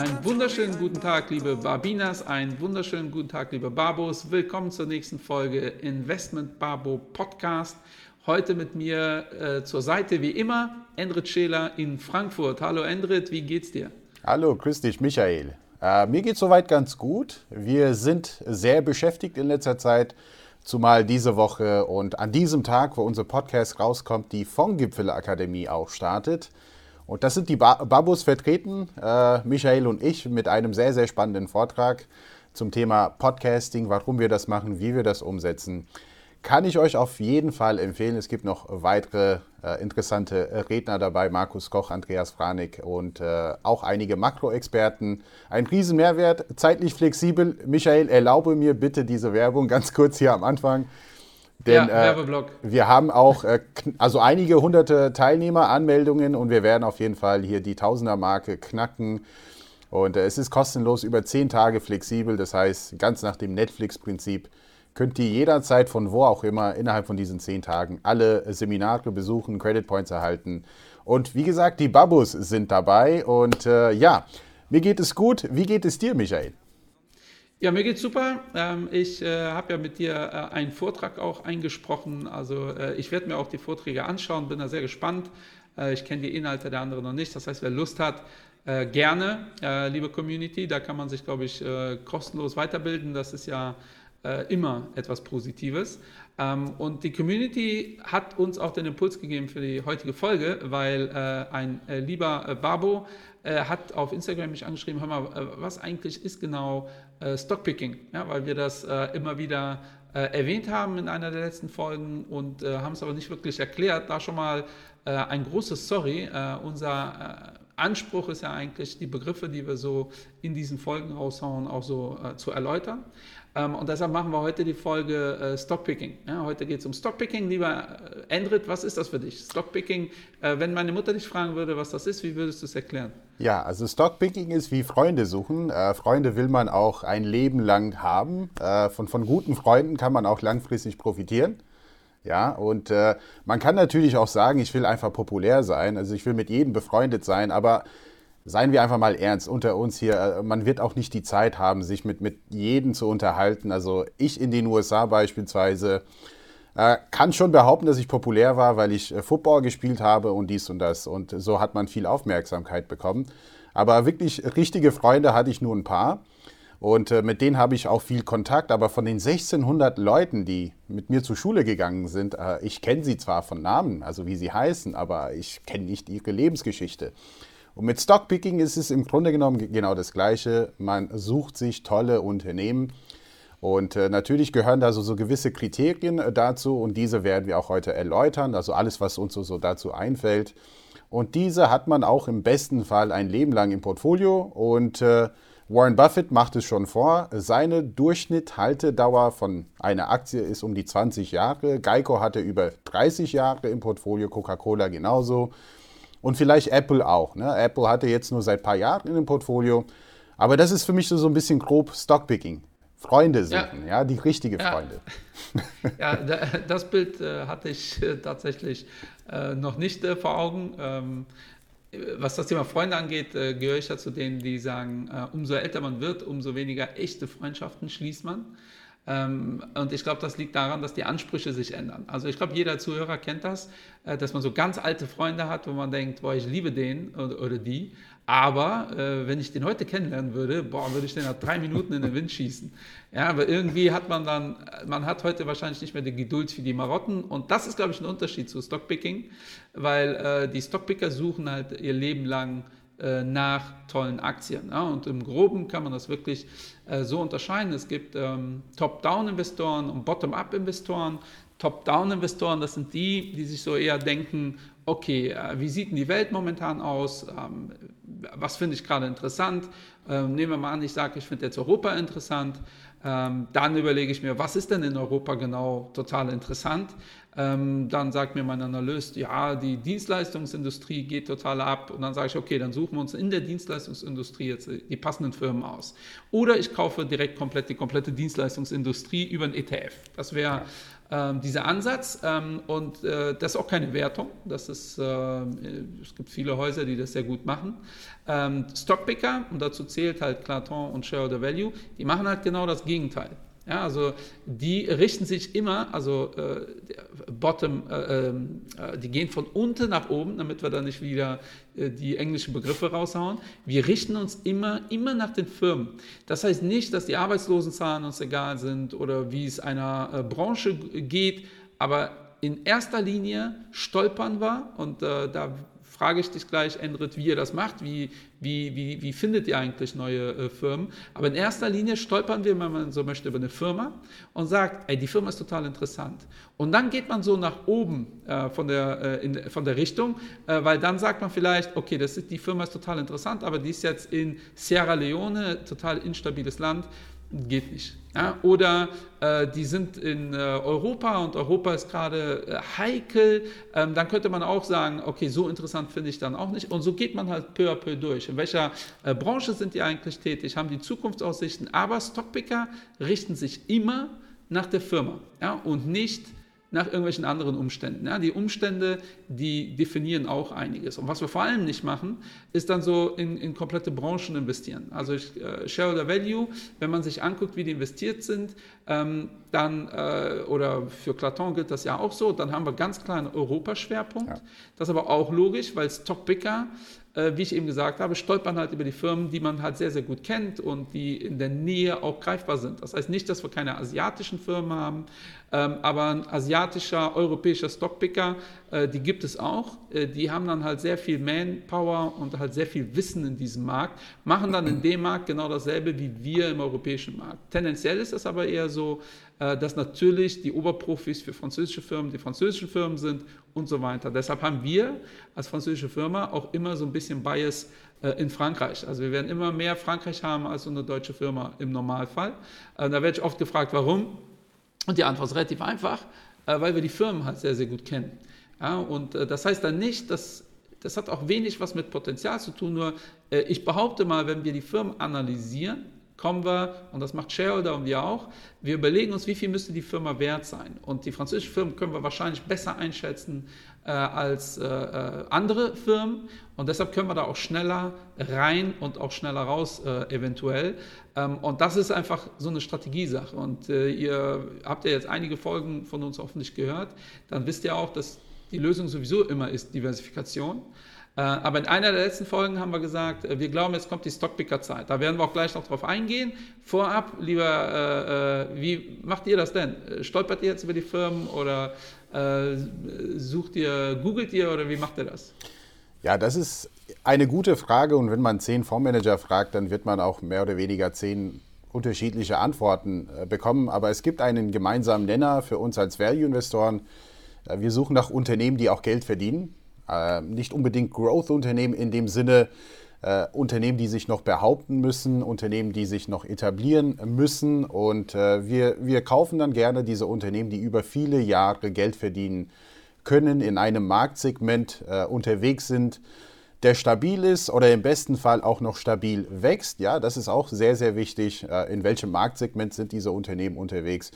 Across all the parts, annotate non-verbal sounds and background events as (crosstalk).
Einen wunderschönen guten Tag, liebe Barbinas, einen wunderschönen guten Tag, liebe Babos. Willkommen zur nächsten Folge Investment Babo Podcast. Heute mit mir äh, zur Seite wie immer Endrit Scheler in Frankfurt. Hallo Endrit, wie geht's dir? Hallo, grüß dich, Michael. Äh, mir geht's soweit ganz gut. Wir sind sehr beschäftigt in letzter Zeit, zumal diese Woche und an diesem Tag, wo unser Podcast rauskommt, die Fondgipfelakademie auch startet. Und das sind die ba Babus vertreten, äh, Michael und ich, mit einem sehr, sehr spannenden Vortrag zum Thema Podcasting, warum wir das machen, wie wir das umsetzen. Kann ich euch auf jeden Fall empfehlen. Es gibt noch weitere äh, interessante Redner dabei, Markus Koch, Andreas Franik und äh, auch einige Makroexperten. Ein riesen Mehrwert, zeitlich flexibel. Michael, erlaube mir bitte diese Werbung (laughs) ganz kurz hier am Anfang. Denn ja, äh, wir haben auch äh, also einige hunderte Teilnehmer, Anmeldungen und wir werden auf jeden Fall hier die Tausender-Marke knacken. Und äh, es ist kostenlos über zehn Tage flexibel. Das heißt, ganz nach dem Netflix-Prinzip könnt ihr jederzeit von wo auch immer innerhalb von diesen zehn Tagen alle Seminare besuchen, Credit Points erhalten. Und wie gesagt, die Babus sind dabei. Und äh, ja, mir geht es gut. Wie geht es dir, Michael? Ja, mir geht's super. Ähm, ich äh, habe ja mit dir äh, einen Vortrag auch eingesprochen. Also äh, ich werde mir auch die Vorträge anschauen, bin da sehr gespannt. Ich kenne die Inhalte der anderen noch nicht. Das heißt, wer Lust hat, gerne, liebe Community, da kann man sich, glaube ich, kostenlos weiterbilden. Das ist ja immer etwas Positives. Ähm, und die Community hat uns auch den Impuls gegeben für die heutige Folge, weil ein lieber Babo hat auf Instagram mich angeschrieben, hör mal, was eigentlich ist genau Stockpicking, ja, weil wir das äh, immer wieder äh, erwähnt haben in einer der letzten Folgen und äh, haben es aber nicht wirklich erklärt. Da schon mal äh, ein großes Sorry. Äh, unser Anspruch ist ja eigentlich, die Begriffe, die wir so in diesen Folgen raushauen, auch so zu erläutern. Ähm, und deshalb machen wir heute die Folge äh, Stockpicking. Heute geht es um Stockpicking. Lieber äh, Endrit, was ist das für dich? Stockpicking, äh, wenn meine Mutter dich fragen würde, was das ist, wie würdest du es erklären? Ja, also Stockpicking ist wie Freunde suchen. Äh, Freunde will man auch ein Leben lang haben. Äh, von, von guten Freunden kann man auch langfristig profitieren. Ja, und äh, man kann natürlich auch sagen, ich will einfach populär sein, also ich will mit jedem befreundet sein, aber seien wir einfach mal ernst unter uns hier, äh, man wird auch nicht die Zeit haben, sich mit, mit jedem zu unterhalten. Also ich in den USA beispielsweise äh, kann schon behaupten, dass ich populär war, weil ich äh, Football gespielt habe und dies und das. Und so hat man viel Aufmerksamkeit bekommen. Aber wirklich richtige Freunde hatte ich nur ein paar. Und äh, mit denen habe ich auch viel Kontakt. Aber von den 1600 Leuten, die mit mir zur Schule gegangen sind, äh, ich kenne sie zwar von Namen, also wie sie heißen, aber ich kenne nicht ihre Lebensgeschichte. Und mit Stockpicking ist es im Grunde genommen genau das Gleiche. Man sucht sich tolle Unternehmen. Und äh, natürlich gehören da so, so gewisse Kriterien äh, dazu und diese werden wir auch heute erläutern. Also alles, was uns so, so dazu einfällt. Und diese hat man auch im besten Fall ein Leben lang im Portfolio. Und äh, Warren Buffett macht es schon vor. Seine Durchschnitthaltedauer von einer Aktie ist um die 20 Jahre. Geico hatte über 30 Jahre im Portfolio, Coca-Cola genauso. Und vielleicht Apple auch. Ne? Apple hatte jetzt nur seit ein paar Jahren in dem Portfolio. Aber das ist für mich so, so ein bisschen grob Stockpicking. Freunde suchen, ja, ja die richtige ja. Freunde. Ja, das Bild äh, hatte ich äh, tatsächlich äh, noch nicht vor Augen. Ähm, was das Thema Freunde angeht, gehöre ich ja zu denen, die sagen, umso älter man wird, umso weniger echte Freundschaften schließt man. Ähm, und ich glaube, das liegt daran, dass die Ansprüche sich ändern. Also ich glaube, jeder Zuhörer kennt das, äh, dass man so ganz alte Freunde hat, wo man denkt, boah, ich liebe den oder, die. Aber äh, wenn ich den heute kennenlernen würde, boah, würde ich den nach drei Minuten in den Wind schießen. Ja, aber irgendwie hat man dann, man hat heute wahrscheinlich nicht mehr die Geduld für die Marotten. Und das ist, glaube ich, ein Unterschied zu Stockpicking, weil äh, die Stockpicker suchen halt ihr Leben lang nach tollen Aktien. Ja? Und im Groben kann man das wirklich äh, so unterscheiden. Es gibt ähm, Top-Down-Investoren und Bottom-Up-Investoren. Top-Down-Investoren, das sind die, die sich so eher denken, okay, äh, wie sieht denn die Welt momentan aus? Was finde ich gerade interessant? Ähm, nehmen wir mal an, ich sage, ich finde jetzt Europa interessant. Ähm, dann überlege ich mir, was ist denn in Europa genau total interessant? Ähm, dann sagt mir mein Analyst, ja, die Dienstleistungsindustrie geht total ab. Und dann sage ich, okay, dann suchen wir uns in der Dienstleistungsindustrie jetzt die passenden Firmen aus. Oder ich kaufe direkt komplett die komplette Dienstleistungsindustrie über ein ETF. Das wäre ähm, dieser Ansatz. Ähm, und äh, das ist auch keine Wertung. Das ist, äh, es gibt viele Häuser, die das sehr gut machen. Ähm, Stockpicker, und dazu zählt halt Claton und Shareholder Value, die machen halt genau das Gegenteil. Ja, also die richten sich immer, also äh, Bottom, äh, ähm, äh, die gehen von unten nach oben, damit wir da nicht wieder die englischen Begriffe raushauen. Wir richten uns immer, immer nach den Firmen. Das heißt nicht, dass die Arbeitslosenzahlen uns egal sind oder wie es einer äh, Branche geht, aber in erster Linie stolpern wir und äh, da frage ich dich gleich, Endrit, wie ihr das macht, wie, wie, wie, wie findet ihr eigentlich neue äh, Firmen. Aber in erster Linie stolpern wir, wenn man so möchte, über eine Firma und sagt, ey, die Firma ist total interessant. Und dann geht man so nach oben äh, von, der, äh, in, von der Richtung, äh, weil dann sagt man vielleicht, okay, das ist, die Firma ist total interessant, aber die ist jetzt in Sierra Leone, total instabiles Land, geht nicht. Ja? Oder äh, die sind in äh, Europa und Europa ist gerade äh, heikel, ähm, dann könnte man auch sagen, okay, so interessant finde ich dann auch nicht. Und so geht man halt peu à peu durch. In welcher äh, Branche sind die eigentlich tätig, haben die Zukunftsaussichten, aber Stockpicker richten sich immer nach der Firma ja? und nicht nach irgendwelchen anderen Umständen. Ja, die Umstände, die definieren auch einiges. Und was wir vor allem nicht machen, ist dann so in, in komplette Branchen investieren. Also ich, äh, Shareholder Value, wenn man sich anguckt, wie die investiert sind, ähm, dann, äh, oder für Claton gilt das ja auch so, dann haben wir ganz klar einen Europaschwerpunkt. Ja. Das ist aber auch logisch, weil Stockpicker äh, wie ich eben gesagt habe, stolpern halt über die Firmen, die man halt sehr, sehr gut kennt und die in der Nähe auch greifbar sind. Das heißt nicht, dass wir keine asiatischen Firmen haben, ähm, aber ein asiatischer, europäischer Stockpicker, äh, die gibt es auch. Äh, die haben dann halt sehr viel Manpower und halt sehr viel Wissen in diesem Markt, machen dann in dem Markt genau dasselbe wie wir im europäischen Markt. Tendenziell ist es aber eher so, dass natürlich die Oberprofis für französische Firmen die französischen Firmen sind und so weiter. Deshalb haben wir als französische Firma auch immer so ein bisschen Bias äh, in Frankreich. Also wir werden immer mehr Frankreich haben als so eine deutsche Firma im Normalfall. Äh, da werde ich oft gefragt, warum? Und die Antwort ist relativ einfach, weil wir die Firmen halt sehr, sehr gut kennen. Und das heißt dann nicht, dass das hat auch wenig was mit Potenzial zu tun, nur ich behaupte mal, wenn wir die Firmen analysieren, kommen wir, und das macht Shareholder und wir auch, wir überlegen uns, wie viel müsste die Firma wert sein. Und die französischen Firmen können wir wahrscheinlich besser einschätzen äh, als äh, äh, andere Firmen. Und deshalb können wir da auch schneller rein und auch schneller raus, äh, eventuell. Ähm, und das ist einfach so eine Strategiesache. Und äh, ihr habt ja jetzt einige Folgen von uns hoffentlich gehört. Dann wisst ihr auch, dass die Lösung sowieso immer ist Diversifikation. Äh, aber in einer der letzten Folgen haben wir gesagt, äh, wir glauben, jetzt kommt die Stockpicker-Zeit. Da werden wir auch gleich noch drauf eingehen. Vorab, lieber, äh, wie macht ihr das denn? Stolpert ihr jetzt über die Firmen oder sucht ihr, googelt ihr oder wie macht ihr das? Ja, das ist eine gute Frage und wenn man zehn Fondsmanager fragt, dann wird man auch mehr oder weniger zehn unterschiedliche Antworten bekommen. Aber es gibt einen gemeinsamen Nenner für uns als Value-Investoren. Wir suchen nach Unternehmen, die auch Geld verdienen. Äh, nicht unbedingt Growth-Unternehmen in dem Sinne, äh, Unternehmen, die sich noch behaupten müssen, Unternehmen, die sich noch etablieren müssen. Und äh, wir, wir kaufen dann gerne diese Unternehmen, die über viele Jahre Geld verdienen können, in einem Marktsegment äh, unterwegs sind, der stabil ist oder im besten Fall auch noch stabil wächst. Ja, das ist auch sehr, sehr wichtig. Äh, in welchem Marktsegment sind diese Unternehmen unterwegs?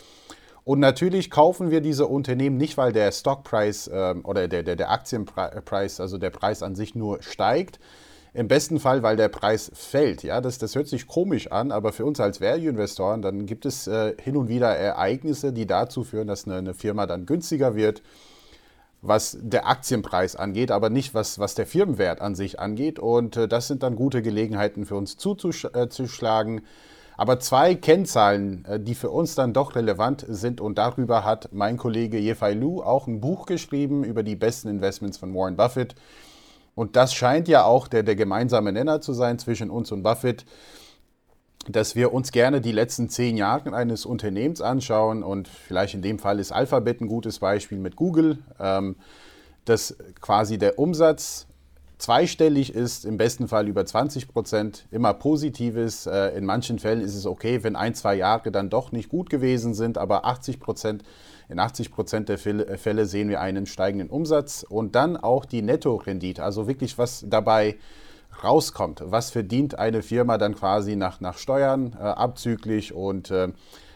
Und natürlich kaufen wir diese Unternehmen nicht, weil der Stockpreis äh, oder der, der, der Aktienpreis, also der Preis an sich nur steigt. Im besten Fall, weil der Preis fällt. Ja, das, das hört sich komisch an, aber für uns als Value-Investoren, dann gibt es äh, hin und wieder Ereignisse, die dazu führen, dass eine, eine, Firma dann günstiger wird, was der Aktienpreis angeht, aber nicht was, was der Firmenwert an sich angeht. Und äh, das sind dann gute Gelegenheiten für uns zuzuschlagen. Aber zwei Kennzahlen, äh, die für uns dann doch relevant sind und darüber hat mein Kollege Yefai Lu auch ein Buch geschrieben über die besten Investments von Warren Buffett. Und das scheint ja auch der, der gemeinsame Nenner zu sein zwischen uns und Buffett, dass wir uns gerne die letzten zehn Jahre eines Unternehmens anschauen. Und vielleicht in dem Fall ist Alphabet ein gutes Beispiel mit Google, ähm, dass quasi der Umsatz zweistellig ist, im besten Fall über 20 Prozent, immer positives. Äh, in manchen Fällen ist es okay, wenn ein, zwei Jahre dann doch nicht gut gewesen sind, aber 80 Prozent, in 80 Prozent der Fälle sehen wir einen steigenden Umsatz und dann auch die Nettorendite, also wirklich was dabei rauskommt. Was verdient eine Firma dann quasi nach, nach Steuern äh, abzüglich und äh,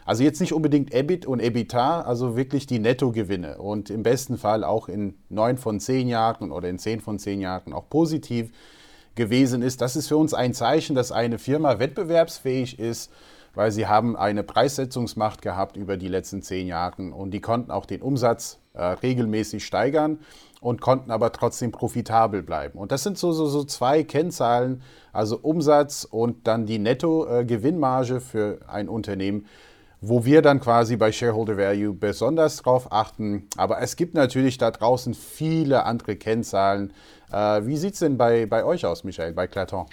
also jetzt nicht unbedingt EBIT und EBITDA, also wirklich die Nettogewinne und im besten Fall auch in neun von zehn Jahren oder in zehn von zehn Jahren auch positiv gewesen ist. Das ist für uns ein Zeichen, dass eine Firma wettbewerbsfähig ist, weil sie haben eine Preissetzungsmacht gehabt über die letzten zehn Jahre und die konnten auch den Umsatz äh, regelmäßig steigern und konnten aber trotzdem profitabel bleiben. Und das sind so, so, so zwei Kennzahlen, also Umsatz und dann die Netto-Gewinnmarge äh, für ein Unternehmen, wo wir dann quasi bei Shareholder Value besonders drauf achten. Aber es gibt natürlich da draußen viele andere Kennzahlen. Äh, wie sieht es denn bei, bei euch aus, Michael, bei Claton?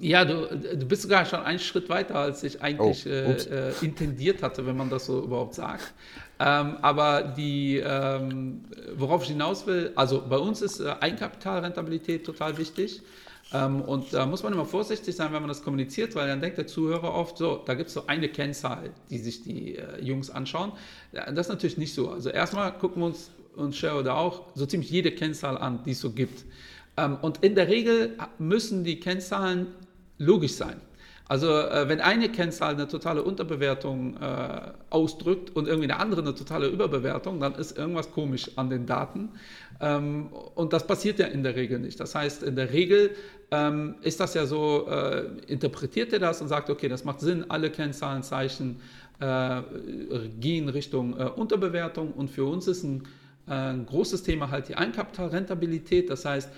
Ja, du, du bist sogar schon einen Schritt weiter, als ich eigentlich oh, äh, äh, intendiert hatte, wenn man das so überhaupt sagt. Ähm, aber die, ähm, worauf ich hinaus will, also bei uns ist äh, Eigenkapitalrentabilität total wichtig. Ähm, und da muss man immer vorsichtig sein, wenn man das kommuniziert, weil dann denkt der Zuhörer oft so, da gibt es so eine Kennzahl, die sich die äh, Jungs anschauen. Das ist natürlich nicht so. Also erstmal gucken wir uns und Shareholder auch so ziemlich jede Kennzahl an, die es so gibt. Ähm, und in der Regel müssen die Kennzahlen logisch sein. Also äh, wenn eine Kennzahl eine totale Unterbewertung äh, ausdrückt und irgendwie eine andere eine totale Überbewertung, dann ist irgendwas komisch an den Daten. Ähm, und das passiert ja in der Regel nicht. Das heißt, in der Regel ähm, ist das ja so, äh, interpretiert er das und sagt, okay, das macht Sinn, alle Kennzahlenzeichen äh, gehen Richtung äh, Unterbewertung und für uns ist ein, äh, ein großes Thema halt die Einkapitalrentabilität. Das heißt,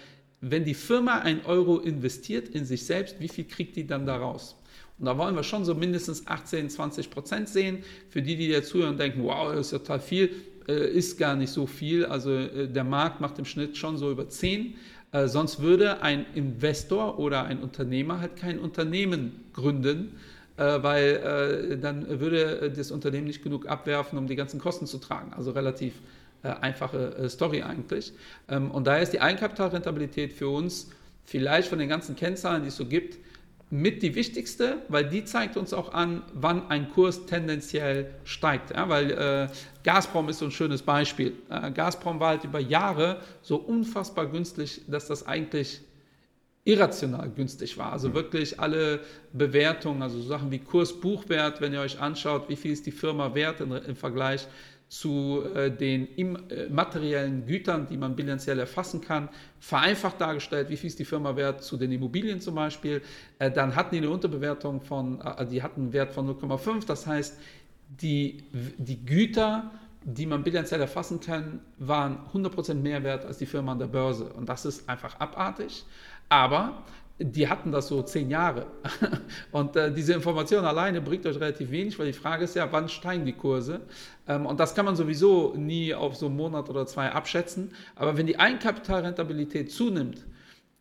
wenn die Firma ein Euro investiert in sich selbst, wie viel kriegt die dann daraus? Und da wollen wir schon so mindestens 18, 20 Prozent sehen. Für die, die jetzt zuhören und denken, wow, das ist ja total viel, äh, ist gar nicht so viel. Also äh, der Markt macht im Schnitt schon so über 10. Äh, sonst würde ein Investor oder ein Unternehmer halt kein Unternehmen gründen, äh, weil äh, dann würde das Unternehmen nicht genug abwerfen, um die ganzen Kosten zu tragen. Also relativ äh, einfache äh, Story eigentlich. Ähm, und daher ist die Eigenkapitalrentabilität für uns vielleicht von den ganzen Kennzahlen, die es so gibt, mit die wichtigste, weil die zeigt uns auch an, wann ein Kurs tendenziell steigt. Ja, weil äh, Gazprom ist so ein schönes Beispiel. Äh, Gazprom war halt über Jahre so unfassbar günstig, dass das eigentlich irrational günstig war. Also wirklich alle Bewertungen, also Sachen wie Kurs-Buchwert, wenn ihr euch anschaut, wie viel ist die Firma wert im Vergleich zu äh, den materiellen Gütern, die man bilanziell erfassen kann, vereinfacht dargestellt, wie viel ist die Firma wert zu den Immobilien zum Beispiel. Äh, dann hatten die eine Unterbewertung von, äh, die hatten einen Wert von 0,5, das heißt, die, die Güter, die man bilanziell erfassen kann, waren 100% mehr wert als die Firma an der Börse. Und das ist einfach abartig. Aber die hatten das so zehn Jahre. (laughs) Und äh, diese Information alleine bringt euch relativ wenig, weil die Frage ist ja, wann steigen die Kurse? Ähm, und das kann man sowieso nie auf so einen Monat oder zwei abschätzen. Aber wenn die Eigenkapitalrentabilität zunimmt,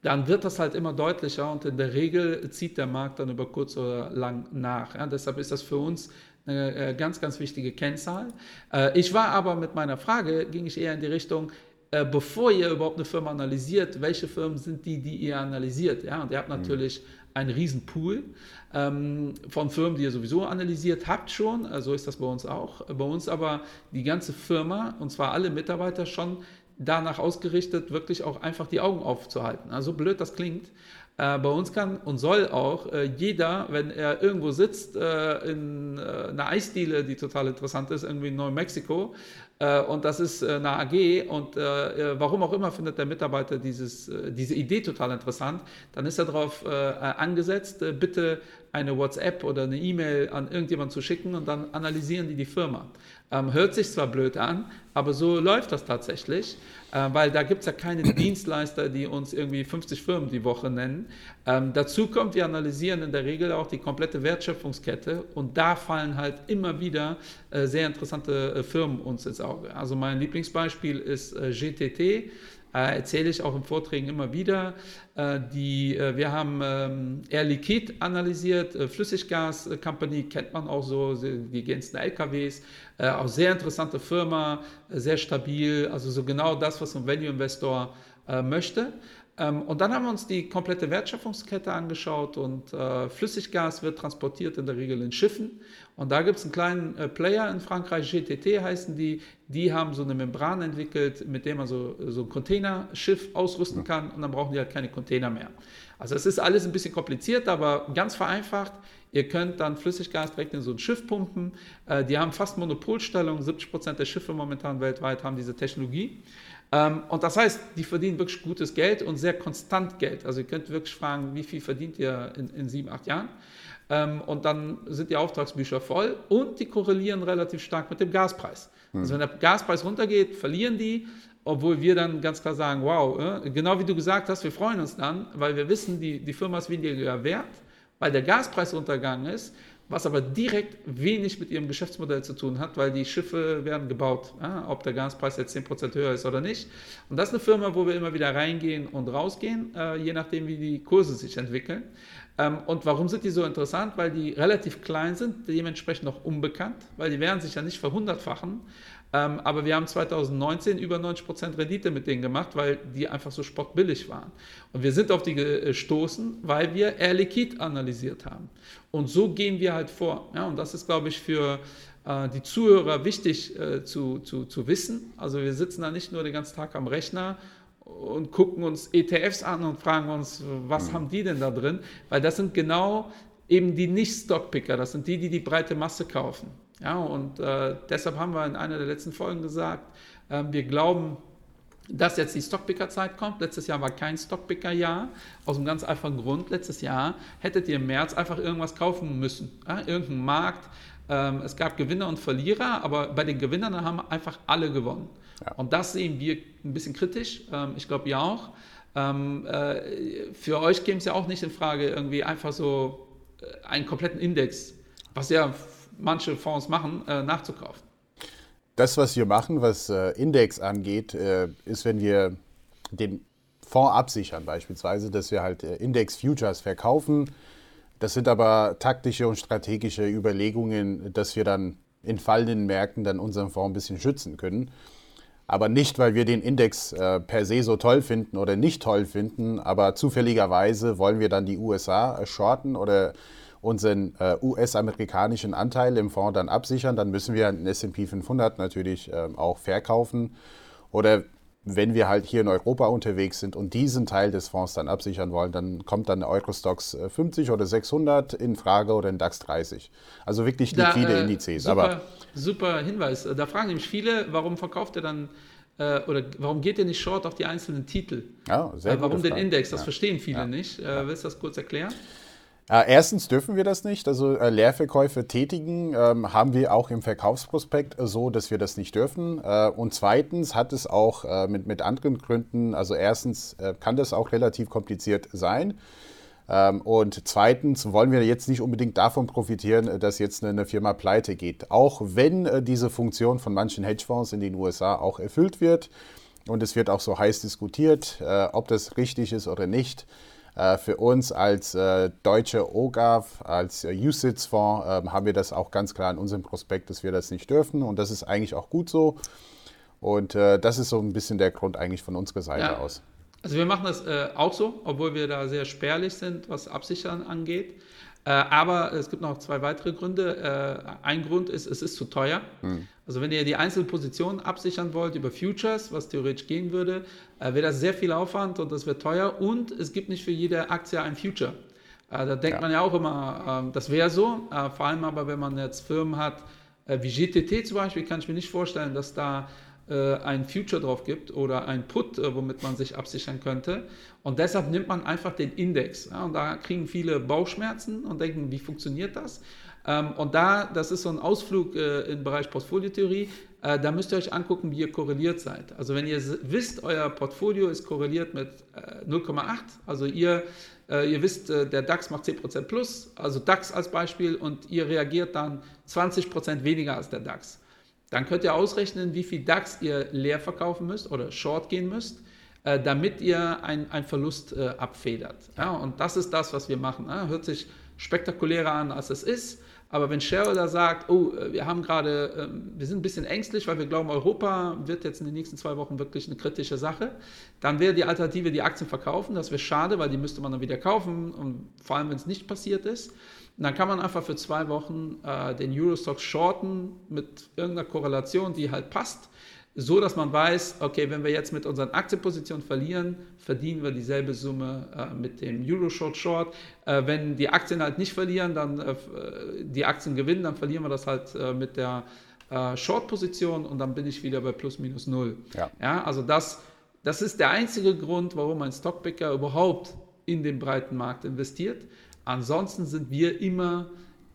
dann wird das halt immer deutlicher und in der Regel zieht der Markt dann über kurz oder lang nach. Ja, deshalb ist das für uns eine äh, ganz, ganz wichtige Kennzahl. Äh, ich war aber mit meiner Frage, ging ich eher in die Richtung, äh, bevor ihr überhaupt eine Firma analysiert, welche Firmen sind die, die ihr analysiert. Ja? Und ihr habt mhm. natürlich mhm. einen riesen Pool ähm, von Firmen, die ihr sowieso analysiert habt schon. So also ist das bei uns auch. Bei uns aber die ganze Firma, und zwar alle Mitarbeiter schon danach ausgerichtet, wirklich auch einfach die Augen aufzuhalten. Also blöd das klingt. Äh, bei uns kann und soll auch äh, jeder, wenn er irgendwo sitzt äh, in äh, einer Eisdiele, die total interessant ist, irgendwie in Neumexiko, äh, und das ist äh, eine AG und äh, warum auch immer findet der Mitarbeiter dieses, diese Idee total interessant, dann ist er darauf angesetzt, bitte eine WhatsApp oder eine E-Mail an irgendjemanden zu schicken und dann analysieren die die Firma. Ähm, hört sich zwar blöd an, aber so läuft das tatsächlich, äh, weil da gibt es ja keine (coughs) Dienstleister, die uns irgendwie 50 Firmen die Woche nennen. Ähm, dazu kommt, wir analysieren in der Regel auch die komplette Wertschöpfungskette und da fallen halt immer wieder äh, sehr interessante äh, Firmen uns ins Auge. Also mein Lieblingsbeispiel ist äh, GTT. Äh, erzähle ich auch in Vorträgen immer wieder. Äh, die, äh, wir haben ähm, Air Liquide analysiert, Flüssiggas Company kennt man auch so, die ganzen LKWs, auch sehr interessante Firma, sehr stabil, also so genau das, was ein Value Investor möchte. Ähm, und dann haben wir uns die komplette Wertschöpfungskette angeschaut und äh, Flüssiggas wird transportiert in der Regel in Schiffen. Und da gibt es einen kleinen äh, Player in Frankreich, GTT heißen die, die haben so eine Membran entwickelt, mit der man so, so ein Containerschiff ausrüsten kann und dann brauchen die halt keine Container mehr. Also es ist alles ein bisschen kompliziert, aber ganz vereinfacht. Ihr könnt dann Flüssiggas direkt in so ein Schiff pumpen. Äh, die haben fast Monopolstellung. 70 Prozent der Schiffe momentan weltweit haben diese Technologie. Ähm, und das heißt, die verdienen wirklich gutes Geld und sehr konstant Geld. Also ihr könnt wirklich fragen, wie viel verdient ihr in, in sieben, acht Jahren? Ähm, und dann sind die Auftragsbücher voll und die korrelieren relativ stark mit dem Gaspreis. Hm. Also wenn der Gaspreis runtergeht, verlieren die, obwohl wir dann ganz klar sagen, wow, äh, genau wie du gesagt hast, wir freuen uns dann, weil wir wissen, die, die Firma ist weniger wert, weil der Gaspreis runtergegangen ist was aber direkt wenig mit ihrem Geschäftsmodell zu tun hat, weil die Schiffe werden gebaut, ja, ob der Gaspreis jetzt 10% höher ist oder nicht. Und das ist eine Firma, wo wir immer wieder reingehen und rausgehen, äh, je nachdem, wie die Kurse sich entwickeln. Ähm, und warum sind die so interessant? Weil die relativ klein sind, dementsprechend noch unbekannt, weil die werden sich ja nicht verhundertfachen. Ähm, aber wir haben 2019 über 90% Rendite mit denen gemacht, weil die einfach so spottbillig waren. Und wir sind auf die gestoßen, weil wir Air Liquid analysiert haben. Und so gehen wir halt vor. Ja, und das ist, glaube ich, für äh, die Zuhörer wichtig äh, zu, zu, zu wissen. Also wir sitzen da nicht nur den ganzen Tag am Rechner und gucken uns ETFs an und fragen uns, was mhm. haben die denn da drin? Weil das sind genau eben die Nicht-Stockpicker, das sind die, die die breite Masse kaufen. Ja, und äh, deshalb haben wir in einer der letzten Folgen gesagt, äh, wir glauben, dass jetzt die Stockpicker-Zeit kommt. Letztes Jahr war kein Stockpicker-Jahr, aus einem ganz einfachen Grund. Letztes Jahr hättet ihr im März einfach irgendwas kaufen müssen, ja, irgendeinen Markt. Ähm, es gab Gewinner und Verlierer, aber bei den Gewinnern haben einfach alle gewonnen. Ja. Und das sehen wir ein bisschen kritisch. Ähm, ich glaube, ihr auch. Ähm, äh, für euch käme es ja auch nicht in Frage, irgendwie einfach so äh, einen kompletten Index, was ja manche Fonds machen, äh, nachzukaufen. Das, was wir machen, was äh, Index angeht, äh, ist, wenn wir den Fonds absichern, beispielsweise, dass wir halt äh, Index Futures verkaufen. Das sind aber taktische und strategische Überlegungen, dass wir dann in fallenden Märkten dann unseren Fonds ein bisschen schützen können. Aber nicht, weil wir den Index äh, per se so toll finden oder nicht toll finden, aber zufälligerweise wollen wir dann die USA shorten oder unseren äh, US-amerikanischen Anteil im Fonds dann absichern, dann müssen wir den S&P 500 natürlich äh, auch verkaufen. Oder wenn wir halt hier in Europa unterwegs sind und diesen Teil des Fonds dann absichern wollen, dann kommt dann Eurostox 50 äh, oder 600 in Frage oder in DAX 30. Also wirklich liquide da, äh, Indizes. Super, Aber, super Hinweis. Da fragen nämlich viele, warum verkauft ihr dann äh, oder warum geht ihr nicht short auf die einzelnen Titel? Ja, sehr äh, Warum den Index? Das ja. verstehen viele ja. nicht. Äh, willst du das kurz erklären? Äh, erstens dürfen wir das nicht. Also äh, Leerverkäufe tätigen ähm, haben wir auch im Verkaufsprospekt äh, so, dass wir das nicht dürfen. Äh, und zweitens hat es auch äh, mit, mit anderen Gründen, also erstens kann das auch relativ kompliziert sein. Ähm, und zweitens wollen wir jetzt nicht unbedingt davon profitieren, dass jetzt eine, eine Firma pleite geht. Auch wenn diese Funktion von manchen Hedgefonds in den USA auch erfüllt wird. Und es wird auch so heiß diskutiert, ob das richtig ist oder nicht. Äh, für uns als äh, deutsche OGAF, als äh, USITS-Fonds ähm, haben wir das auch ganz klar in unserem Prospekt, dass wir das nicht dürfen. Und das ist eigentlich auch gut so. Und das ist so ein bisschen der Grund eigentlich von unserer Seite ja. aus. Also wir machen das äh, auch so, obwohl wir da sehr spärlich sind, was Absichern angeht. Äh, aber es gibt noch zwei weitere Gründe. Äh, ein Grund ist, es ist zu teuer. Hm. Also wenn ihr die einzelnen Positionen absichern wollt über Futures, was theoretisch gehen würde, äh, wäre das sehr viel Aufwand und das wird teuer. Und es gibt nicht für jede Aktie ein Future. da denkt ja. man ja auch immer, ähm, das wäre so. vor allem aber, wenn man jetzt Firmen hat, wie GTT zum Beispiel, kann ich mir nicht vorstellen, dass da ein Future drauf gibt oder ein Put, äh, womit man sich absichern könnte. Und deshalb nimmt man einfach den Index. Ja, und da kriegen viele Bauchschmerzen und denken, wie funktioniert das? Ähm, und da, das ist so ein Ausflug äh, im Bereich Portfoliotheorie, äh, da müsst ihr euch angucken, wie ihr korreliert seid. Also wenn ihr wisst, euer Portfolio ist korreliert mit 0,8, äh, also ihr äh, ihr wisst, der DAX macht 10% plus, also DAX als Beispiel, und ihr reagiert dann 20% weniger als der DAX. Dann könnt ihr ausrechnen, wie viel DAX ihr leer verkaufen müsst oder short gehen müsst, äh, damit ihr einen Verlust äh, abfedert. Ja, und das ist das, was wir machen. Ja, hört sich spektakulärer an, als es ist. Aber wenn Shareholder sagt, oh, äh, wir haben gerade, ähm, wir sind ein bisschen ängstlich, weil wir glauben, Europa wird jetzt in den nächsten zwei Wochen wirklich eine kritische Sache, dann wäre die Alternative, die Aktien verkaufen. Das wäre schade, weil die müsste man dann wieder kaufen und vor allem, wenn es nicht passiert ist. Und dann kann man einfach für zwei Wochen äh, den Eurostock shorten mit irgendeiner Korrelation, die halt passt so dass man weiß, okay, wenn wir jetzt mit unseren Aktienpositionen verlieren, verdienen wir dieselbe Summe äh, mit dem Euro Short Short. Äh, wenn die Aktien halt nicht verlieren, dann äh, die Aktien gewinnen, dann verlieren wir das halt äh, mit der äh, Short-Position und dann bin ich wieder bei plus minus null. Ja. ja also das, das ist der einzige Grund, warum ein Stockpicker überhaupt in den breiten Markt investiert. Ansonsten sind wir immer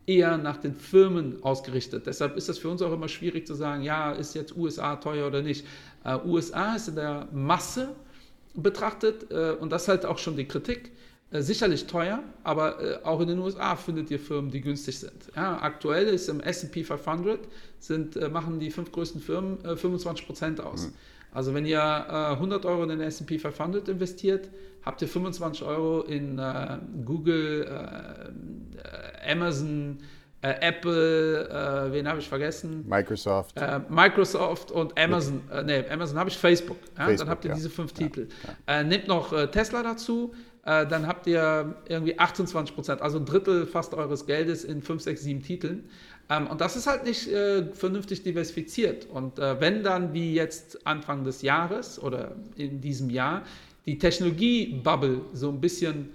eher nach den Firmen ausgerichtet. Deshalb ist es für uns auch immer schwierig zu sagen, ja, ist jetzt USA teuer oder nicht. Äh, USA ist in der Masse betrachtet äh, und das ist halt auch schon die Kritik. Äh, sicherlich teuer, aber äh, auch in den USA findet ihr Firmen, die günstig sind. Ja, aktuell ist im S&P 500 sind, äh, machen die fünf größten Firmen 25 Prozent aus. Mhm. Also wenn ihr 100 Euro in den S&P 500 investiert, habt ihr 25 Euro in äh, Google, äh, Amazon, äh, Apple, äh, wen habe ich vergessen? Microsoft. Äh, Microsoft und Amazon. Äh, nee, Amazon habe ich Facebook. Ja? Facebook. Dann habt ihr ja. diese fünf Titel. Ja. nehmt noch Tesla dazu. dann habt ihr irgendwie 28 Prozent, also ein Drittel fast eures Geldes in 5, 6, 7 Titeln. Ähm, und das ist halt nicht vernünftig diversifiziert. Und wenn dann wie jetzt Anfang des Jahres oder in diesem Jahr die Technologie-Bubble so ein bisschen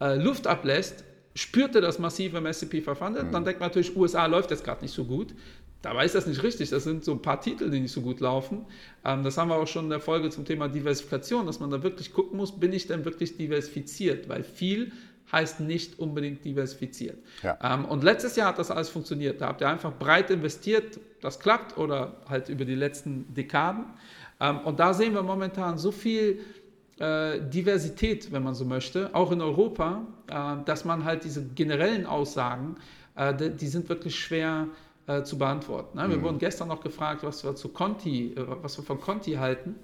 äh, Luft ablässt, spürte das massiv im S&P 500. Mhm. Dann denkt man natürlich, USA läuft jetzt gerade nicht so gut. Dabei ist das nicht richtig. Das sind so ein paar Titel, die nicht so gut laufen. Ähm, das haben wir auch schon in der Folge zum Thema Diversifikation, dass man da wirklich gucken muss, bin ich denn wirklich diversifiziert? Weil viel heißt nicht unbedingt diversifiziert. Ja. Ähm, und letztes Jahr hat das alles funktioniert. Da habt ihr einfach breit investiert, das klappt oder halt über die letzten Dekaden. Ähm, und da sehen wir momentan so viel äh, Diversität, wenn man so möchte, auch in Europa, äh, dass man halt diese generellen Aussagen, äh, die, die, sind wirklich schwer äh, zu beantworten. Ne? Wir mhm. wurden gestern noch gefragt, was wir zu Conti, äh, was wir von Conti halten.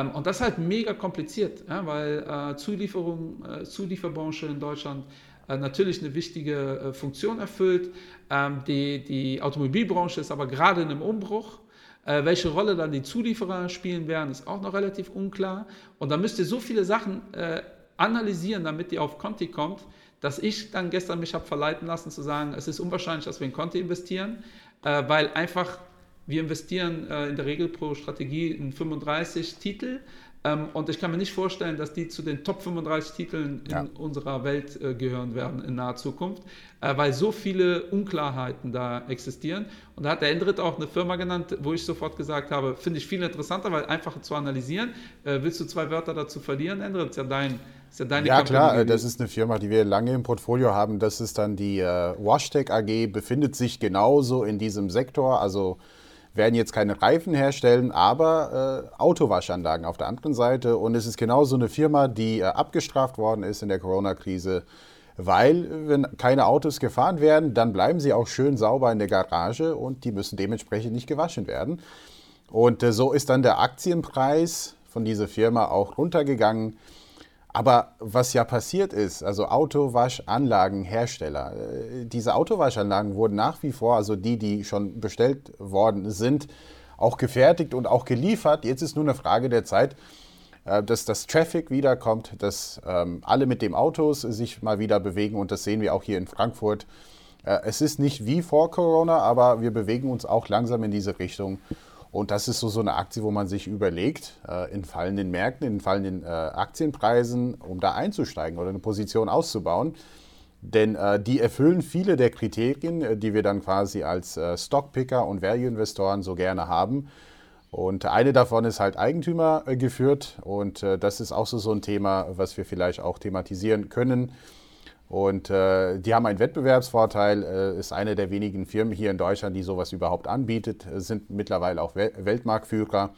Ähm, und das ist halt mega kompliziert, ja? weil Zulieferung, Zulieferbranche in Deutschland natürlich eine wichtige Funktion erfüllt. Ähm, die, die Automobilbranche ist aber gerade in einem Umbruch. Äh, welche Rolle dann die Zulieferer spielen werden, ist auch noch relativ unklar. Und da müsst ihr so viele Sachen äh, analysieren, damit ihr auf Conti kommt, dass ich dann gestern mich habe verleiten lassen zu sagen, es ist unwahrscheinlich, dass wir in Conti investieren, äh, weil einfach wir investieren äh, in der Regel pro Strategie in 35 Titel ähm, und ich kann mir nicht vorstellen, dass die zu den Top 35 Titeln in ja. unserer Welt äh, gehören werden in naher Zukunft, äh, weil so viele Unklarheiten da existieren. Und da hat der Endrit auch eine Firma genannt, wo ich sofort gesagt habe, finde ich viel interessanter, weil einfacher zu analysieren. Äh, willst du zwei Wörter dazu verlieren, Endrit? Ist ja dein ja, ja klar, das ist eine Firma, die wir lange im Portfolio haben. Das ist dann die äh, Washtec AG, befindet sich genauso in diesem Sektor. Also werden jetzt keine Reifen herstellen, aber äh, Autowaschanlagen auf der anderen Seite. Und es ist genauso eine Firma, die äh, abgestraft worden ist in der Corona-Krise, weil wenn keine Autos gefahren werden, dann bleiben sie auch schön sauber in der Garage und die müssen dementsprechend nicht gewaschen werden. Und äh, so ist dann der Aktienpreis von dieser Firma auch runtergegangen. Aber was ja passiert ist, also Autowaschanlagenhersteller, äh, diese Autowaschanlagen wurden nach wie vor, also die, die schon bestellt worden sind, auch gefertigt und auch geliefert. Jetzt ist nur eine Frage der Zeit, äh, dass das Traffic wiederkommt, dass ähm, alle mit dem Autos sich mal wieder bewegen und das sehen wir auch hier in Frankfurt. Äh, es ist nicht wie vor Corona, aber wir bewegen uns auch langsam in diese Richtung. Und das ist so, so eine Aktie, wo man sich überlegt, äh, in fallenden Märkten, in fallenden äh, Aktienpreisen, um da einzusteigen oder eine Position auszubauen. Denn äh, die erfüllen viele der Kriterien, die wir dann quasi als Stockpicker und Value-Investoren so gerne haben. Und eine davon ist halt Eigentümer geführt. Und das ist auch so, so ein Thema, was wir vielleicht auch thematisieren können. Und äh, die haben einen Wettbewerbsvorteil, äh, ist eine der wenigen Firmen hier in Deutschland, die sowas überhaupt anbietet, sind mittlerweile auch Wel Weltmarktführer